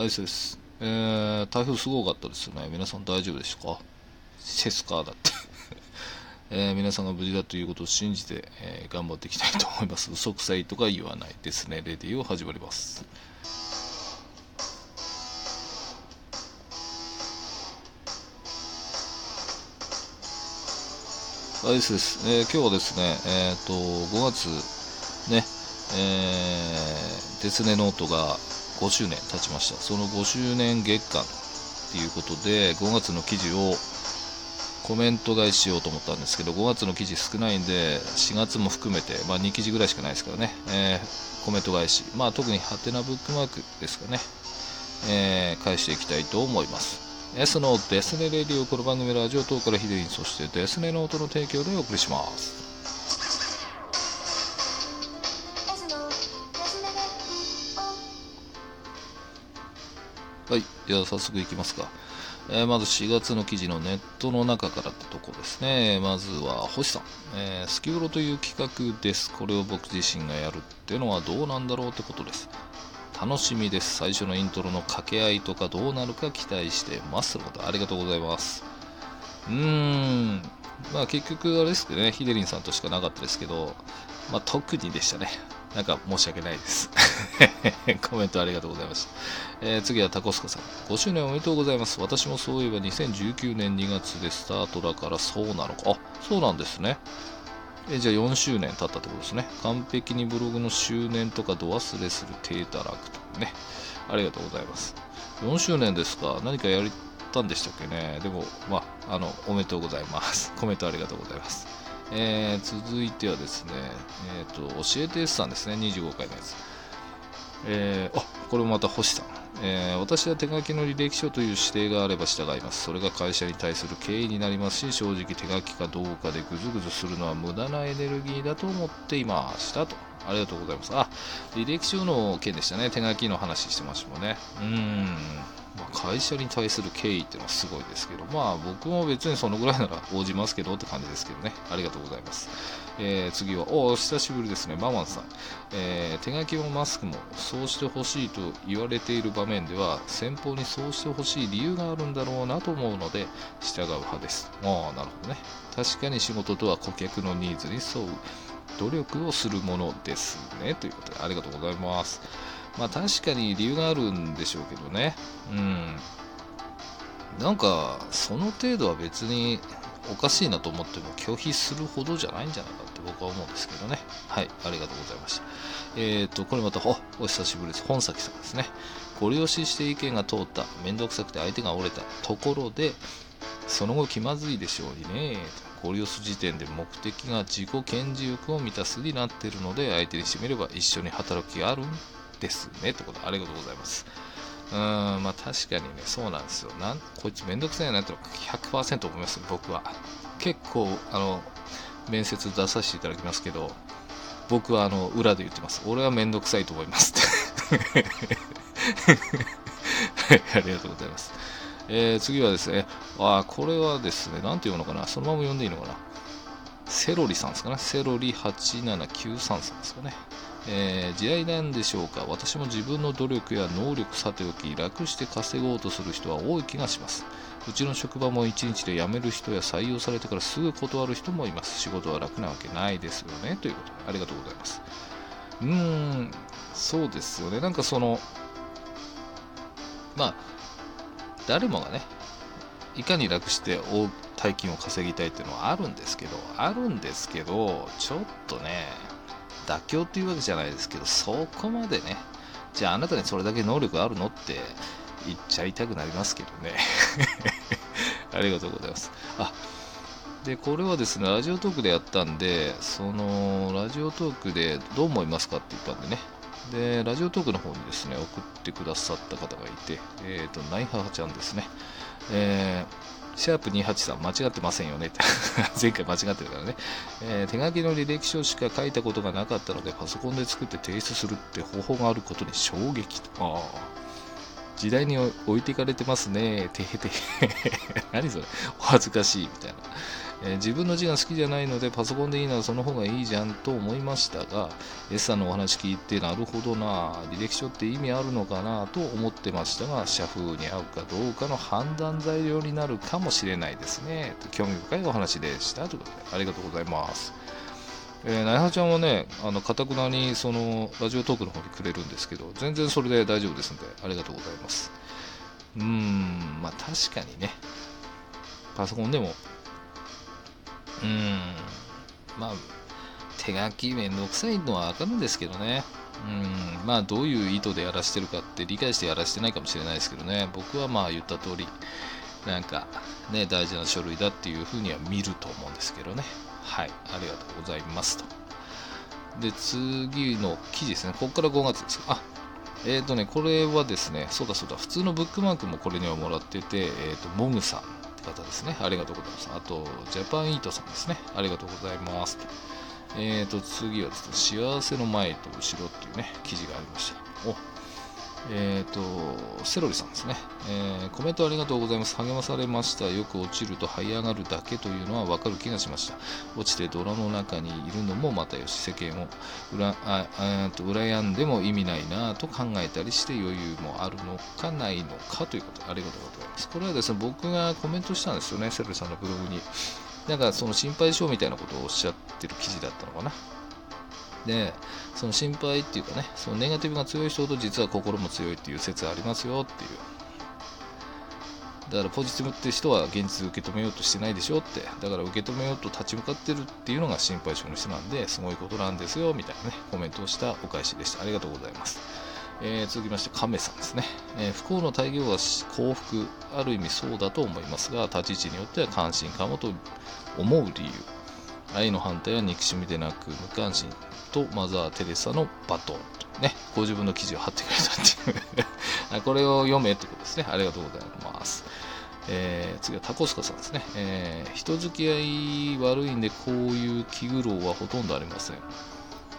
アイスです。えー、台風すごかったですよね。皆さん大丈夫でしたか？シェスカーだって。えー皆さんが無事だということを信じて、えー頑張っていきたいと思います。嘘くさいとか言わないですね。レディーを始まります。アイスです。えー今日はですね、えっ、と、5月、ね、えー、デスネノートが5周年経ちました。その5周年月間っていうことで、5月の記事をコメント返ししようと思ったんですけど、5月の記事少ないんで、4月も含めて、まあ2記事ぐらいしかないですからね、えーコメント返し、まあ特にハテナブックマークですかね、えー返していきたいと思います。S のデスネレディオ、この番組はラジオ等からヒデイン、そしてデスネノートの提供でお送りします。はい、では早速いきますか。えーまず4月の記事のネットの中からってとこですね。まずは星さん、えースキューロという企画です。これを僕自身がやるっていうのはどうなんだろうってことです。楽しみです。最初のイントロの掛け合いとかどうなるか期待してます。ということでありがとうございます。うーん、まあ結局あれですけどね、ヒデリンさんとしかなかったですけど、まあ特にでしたね。なんか申し訳ないです。コメントありがとうございました。えー次はタコスカさん。5周年おめでとうございます。私もそういえば2019年2月でスタートだからそうなのか。あ、そうなんですね。えじゃあ4周年経ったってことですね。完璧にブログの周年とか度忘れする低たらくとね。ありがとうございます。4周年ですか。何かやったんでしたっけね。でも、まあ、あの、おめでとうございます。コメントありがとうございます。えー続いてはですね、えっ、と、教えて S さんですね。25回のやつ。えーあこれもまた星さん、えー私は手書きの履歴書という指定があれば従います。それが会社に対する敬意になりますし正直手書きかどうかでぐずぐずするのは無駄なエネルギーだと思っていましたと。ありがとうございます。あ履歴書の件でしたね。手書きの話してましたもんね。うーん。まあ会社に対する敬意っていうのはすごいですけどまあ僕も別にそのぐらいなら応じますけどって感じですけどねありがとうございますえー次は、お久しぶりですね、ママンさん、えー手書きもマスクもそうしてほしいと言われている場面では、先方にそうしてほしい理由があるんだろうなと思うので、従う派です。ああ、なるほどね。確かに仕事とは顧客のニーズに沿う努力をするものですね。ということで、ありがとうございます。まあ確かに理由があるんでしょうけどね。うん。なんか、その程度は別におかしいなと思っても拒否するほどじゃないんじゃないかって僕は思うんですけどね。はい、ありがとうございました。えっ、と、これまた、お、お久しぶりです。本崎さんですね。ご利用しして意見が通った、めんどくさくて相手が折れたところで、その後気まずいでしょうにね。ご利用す時点で目的が自己顕示欲を満たすになっているので、相手にしてみれば一緒に働く気があるんですね。ってことありがとうございます。うーん、まあ確かにね、そうなんですよ。なんこいつめんどくさいなっての100%思います、僕は。結構、あの、面接出させていただきますけど、僕はあの裏で言ってます。俺はめんどくさいと思いますって。はい、ありがとうございます。えー次はですね、あーこれはですね、なんて読むのかな、そのまま読んでいいのかな？セロリさんですかね？セロリ8793さんですかね？えー時代なんでしょうか。私も自分の努力や能力さておき楽して稼ごうとする人は多い気がします。うちの職場も1日で辞める人や採用されてからすぐ断る人もいます。仕事は楽なわけないですよね。ということ。でありがとうございます。うーんそうですよね。なんかそのまあ誰もがねいかに楽して大大金を稼ぎたいっていうのはあるんですけどあるんですけどちょっとね妥協っていうわけじゃないですけどそこまでねじゃああなたにそれだけ能力あるのって言っちゃいたくなりますけどね。ありがとうございます。あでこれはですねラジオトークでやったんでそのラジオトークでどう思いますかって言ったんでね。でラジオトークの方にですね送ってくださった方がいてえっ、とナイハハちゃんですね。えーシャープ283間違ってませんよね。っ て前回間違ってるからね、えー手書きの履歴書しか書いたことがなかったのでパソコンで作って提出するって方法があることに衝撃。とああ時代に置いていかれてますね。てへてへ。何それ。お恥ずかしいみたいな。えー自分の字が好きじゃないのでパソコンでいいならその方がいいじゃんと思いましたが S さんのお話聞いてなるほどな履歴書って意味あるのかなと思ってましたが社風に合うかどうかの判断材料になるかもしれないですねと興味深いお話でしたということでありがとうございますえー、なやはちゃんはね、あの、かたくなに、その、ラジオトークの方にくれるんですけど、全然それで大丈夫ですので、ありがとうございます。うーん、まあ確かにね、パソコンでも、うん、まあ、手書きめんどくさいのはわかるんですけどね。うん、まあどういう意図でやらしてるかって理解してやらしてないかもしれないですけどね、僕はまあ言った通り、なんかね、大事な書類だっていうふうには見ると思うんですけどね。はい、ありがとうございますと。で、次の記事ですね。ここから5月です。あ、えっ、ー、とね、これはですね、そうだそうだ、普通のブックマークもこれにはもらってて、えっ、ー、と、モグさん方ですね。ありがとうございます。あと、ジャパンイートさんですね。ありがとうございます。えっ、ー、と、次はですね、幸せの前と後ろっていうね、記事がありました。おえっ、と、セロリさんですね、えーコメントありがとうございます。励まされました。よく落ちると這い上がるだけというのはわかる気がしました。落ちて泥の中にいるのもまたよし、世間をうらああと羨んでも意味ないなと考えたりして余裕もあるのかないのかということでありがとうございます。これはですね、僕がコメントしたんですよね、セロリさんのブログに。なんかその心配性みたいなことをおっしゃってる記事だったのかな。で、その心配っていうかね、そのネガティブが強い人ほど実は心も強いっていう説ありますよっていう。だからポジティブって人は現実受け止めようとしてないでしょって。だから受け止めようと立ち向かってるっていうのが心配性の人なんで、すごいことなんですよみたいなね、コメントをしたお返しでした。ありがとうございます。えー続きまして、亀さんですね、えー不幸の大業は幸福、ある意味そうだと思いますが、立ち位置によっては関心かもと思う理由。愛の反対は憎しみでなく無関心とマザー・テレサのバトン。ね、ご自分の記事を貼ってくれたっていう。これを読めってことですね。ありがとうございます。えー次はタコスカさんですね、えー人付き合い悪いんでこういう気苦労はほとんどありません。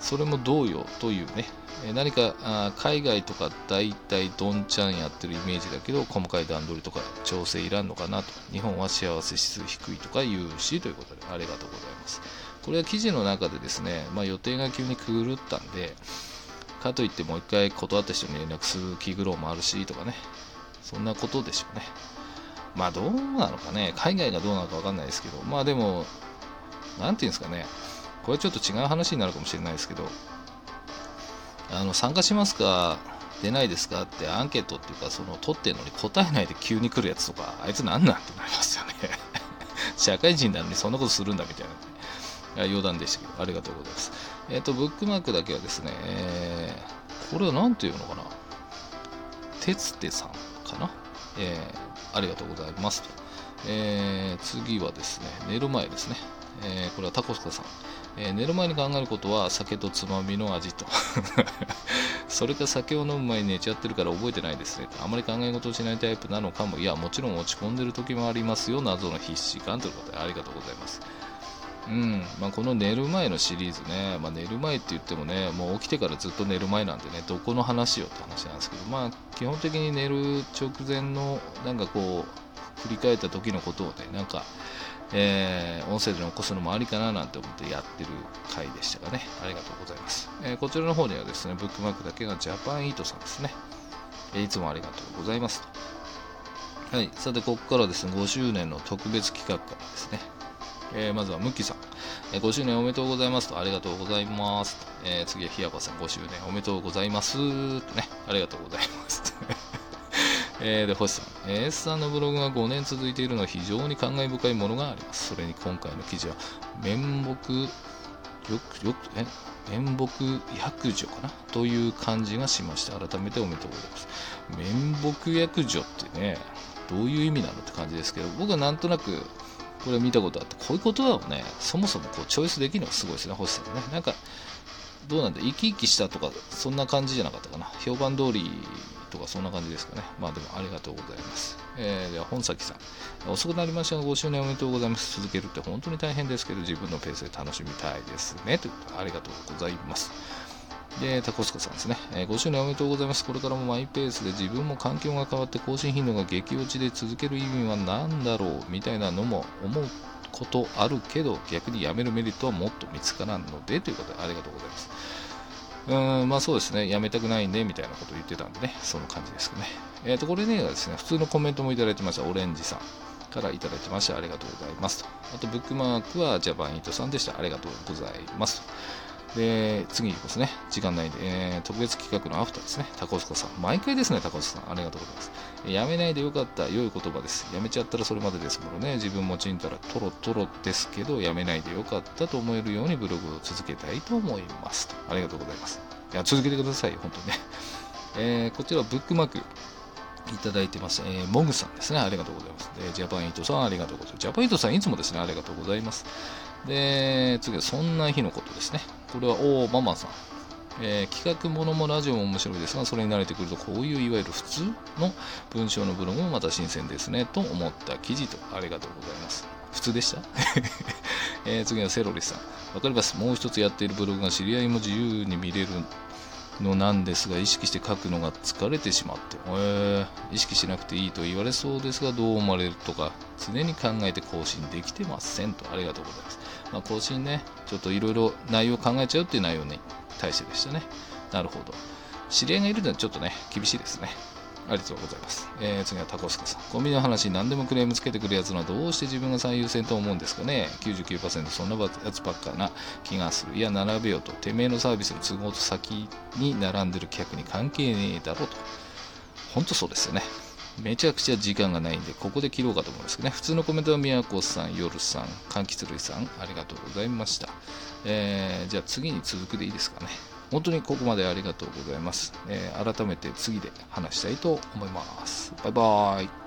それも同様というね、えー何かあ海外とか大体どんちゃんやってるイメージだけど細かい段取りとか調整いらんのかなと。日本は幸せ指数低いとか言うしということでありがとうございます。これは記事の中でですね、まあ、予定が急に狂ったんでかといってもう一回断った人に連絡する気苦労もあるしとかねそんなことでしょうね。まあどうなのかね海外がどうなのかわかんないですけどまあでもなんていうんですかねこれちょっと違う話になるかもしれないですけどあの参加しますか出ないですかってアンケートっていうかその取ってんのに答えないで急に来るやつとかあいつなんなんってなりますよね。社会人なのにそんなことするんだみたいな。余談でしたけどありがとうございます。えっ、とブックマークだけはですね、えーこれは何ていうのかな。てつてさんかな。えーありがとうございますと、えー次はですね寝る前ですね、えーこれはタコスカさん。えー寝る前に考えることは酒とつまみの味と。それか酒を飲む前に寝ちゃってるから覚えてないですね。あまり考え事をしないタイプなのかも。いやもちろん落ち込んでる時もありますよ。謎の必死感ということでありがとうございます。うんまあ、この寝る前のシリーズね、まあ、寝る前って言ってもねもう起きてからずっと寝る前なんでねどこの話よって話なんですけどまあ基本的に寝る直前のなんかこう振り返った時のことをねなんかえー音声で残すのもありかななんて思ってやってる回でしたがね、ありがとうございます。えーこちらの方にはですね、ブックマークだけがジャパンイートさんですね。えーいつもありがとうございます。はい、さて、ここからですね、5周年の特別企画からですね、えーまずはムッキーさん、えー5周年おめでとうございますと、ありがとうございます。えー次はひやばさん、5周年おめでとうございますとね、ありがとうございます。えーで、星さん、えー S さんのブログが5年続いているのは非常に感慨深いものがあります。それに今回の記事は、面目、よく、よく、え面目役女かな？という感じがしました。改めておめでとうございます。面目役女ってね、どういう意味なのって感じですけど、僕はなんとなく、これ見たことあって、こういう言葉をね、そもそもこうチョイスできるのがすごいですね、星さんね。なんか、どうなんだ、生き生きしたとか、そんな感じじゃなかったかな。評判通りとか、そんな感じですかね。まあでも、ありがとうございます。えー、では、本崎さん。遅くなりましたが、5周年おめでとうございます。続けるって本当に大変ですけど、自分のペースで楽しみたいですね。ということで、ありがとうございます。で、タコスカさんですね、えー5周年おめでとうございます。これからもマイペースで自分も環境が変わって更新頻度が激落ちで続ける意味は何だろう？みたいなのも思うことあるけど逆に辞めるメリットはもっと見つからんのでということでありがとうございます。うーんまあそうですね。辞めたくないねみたいなことを言ってたんでね。その感じですかね。えっ、とこれねですね普通のコメントもいただいてました。オレンジさん。からいただいてましてありがとうございますと。あとブックマークはジャパンイートさんでした。ありがとうございますと。で、次いきますね。時間ないんで、えー、特別企画のアフターですね。タコスコさん。毎回ですね、タコスコさん。ありがとうございます。やめないでよかった。良い言葉です。やめちゃったらそれまでですものね。自分もちんたらトロトロですけど、やめないでよかったと思えるようにブログを続けたいと思いますと。ありがとうございます。いや、続けてください、本当にね。えー、こちらブックマーク。いただいてます。えー、モグさんですね。ありがとうございます。で、ジャパンイートさん、ありがとうございます。ジャパンイートさん、いつもですね、ありがとうございます。で、次は、そんな日のことですね。これは、おー、ママさん。えー企画ものもラジオも面白いですが、それに慣れてくると、こういういわゆる普通の文章のブログもまた新鮮ですね、と思った記事と、ありがとうございます。普通でした、えー次はセロリさん。わかります。もう一つやっているブログが知り合いも自由に見れるのなんですが、意識して書くのが疲れてしまって、えー意識しなくていいと言われそうですが、どう思われるとか、常に考えて更新できてませんと、ありがとうございます。まあ、更新ね、ちょっといろいろ内容考えちゃうっていう内容に対してでしたね。なるほど。知り合いがいるのはちょっとね、厳しいですね。ありがとうございます。えー次はタコスカさん。コンビニの話何でもクレームつけてくるやつのはどうして自分が最優先と思うんですかね ?99% そんなやつばっかな気がする。いや、並べよと。てめえのサービスの都合と先に並んでる客に関係ねえだろうと。本当そうですよね。めちゃくちゃ時間がないんで、ここで切ろうかと思うんですけどね。普通のコメントは宮子さん、夜さん、柑橘類さん、ありがとうございました。えーじゃあ次に続くでいいですかね。本当にここまでありがとうございます。えー改めて次で話したいと思います。バイバーイ。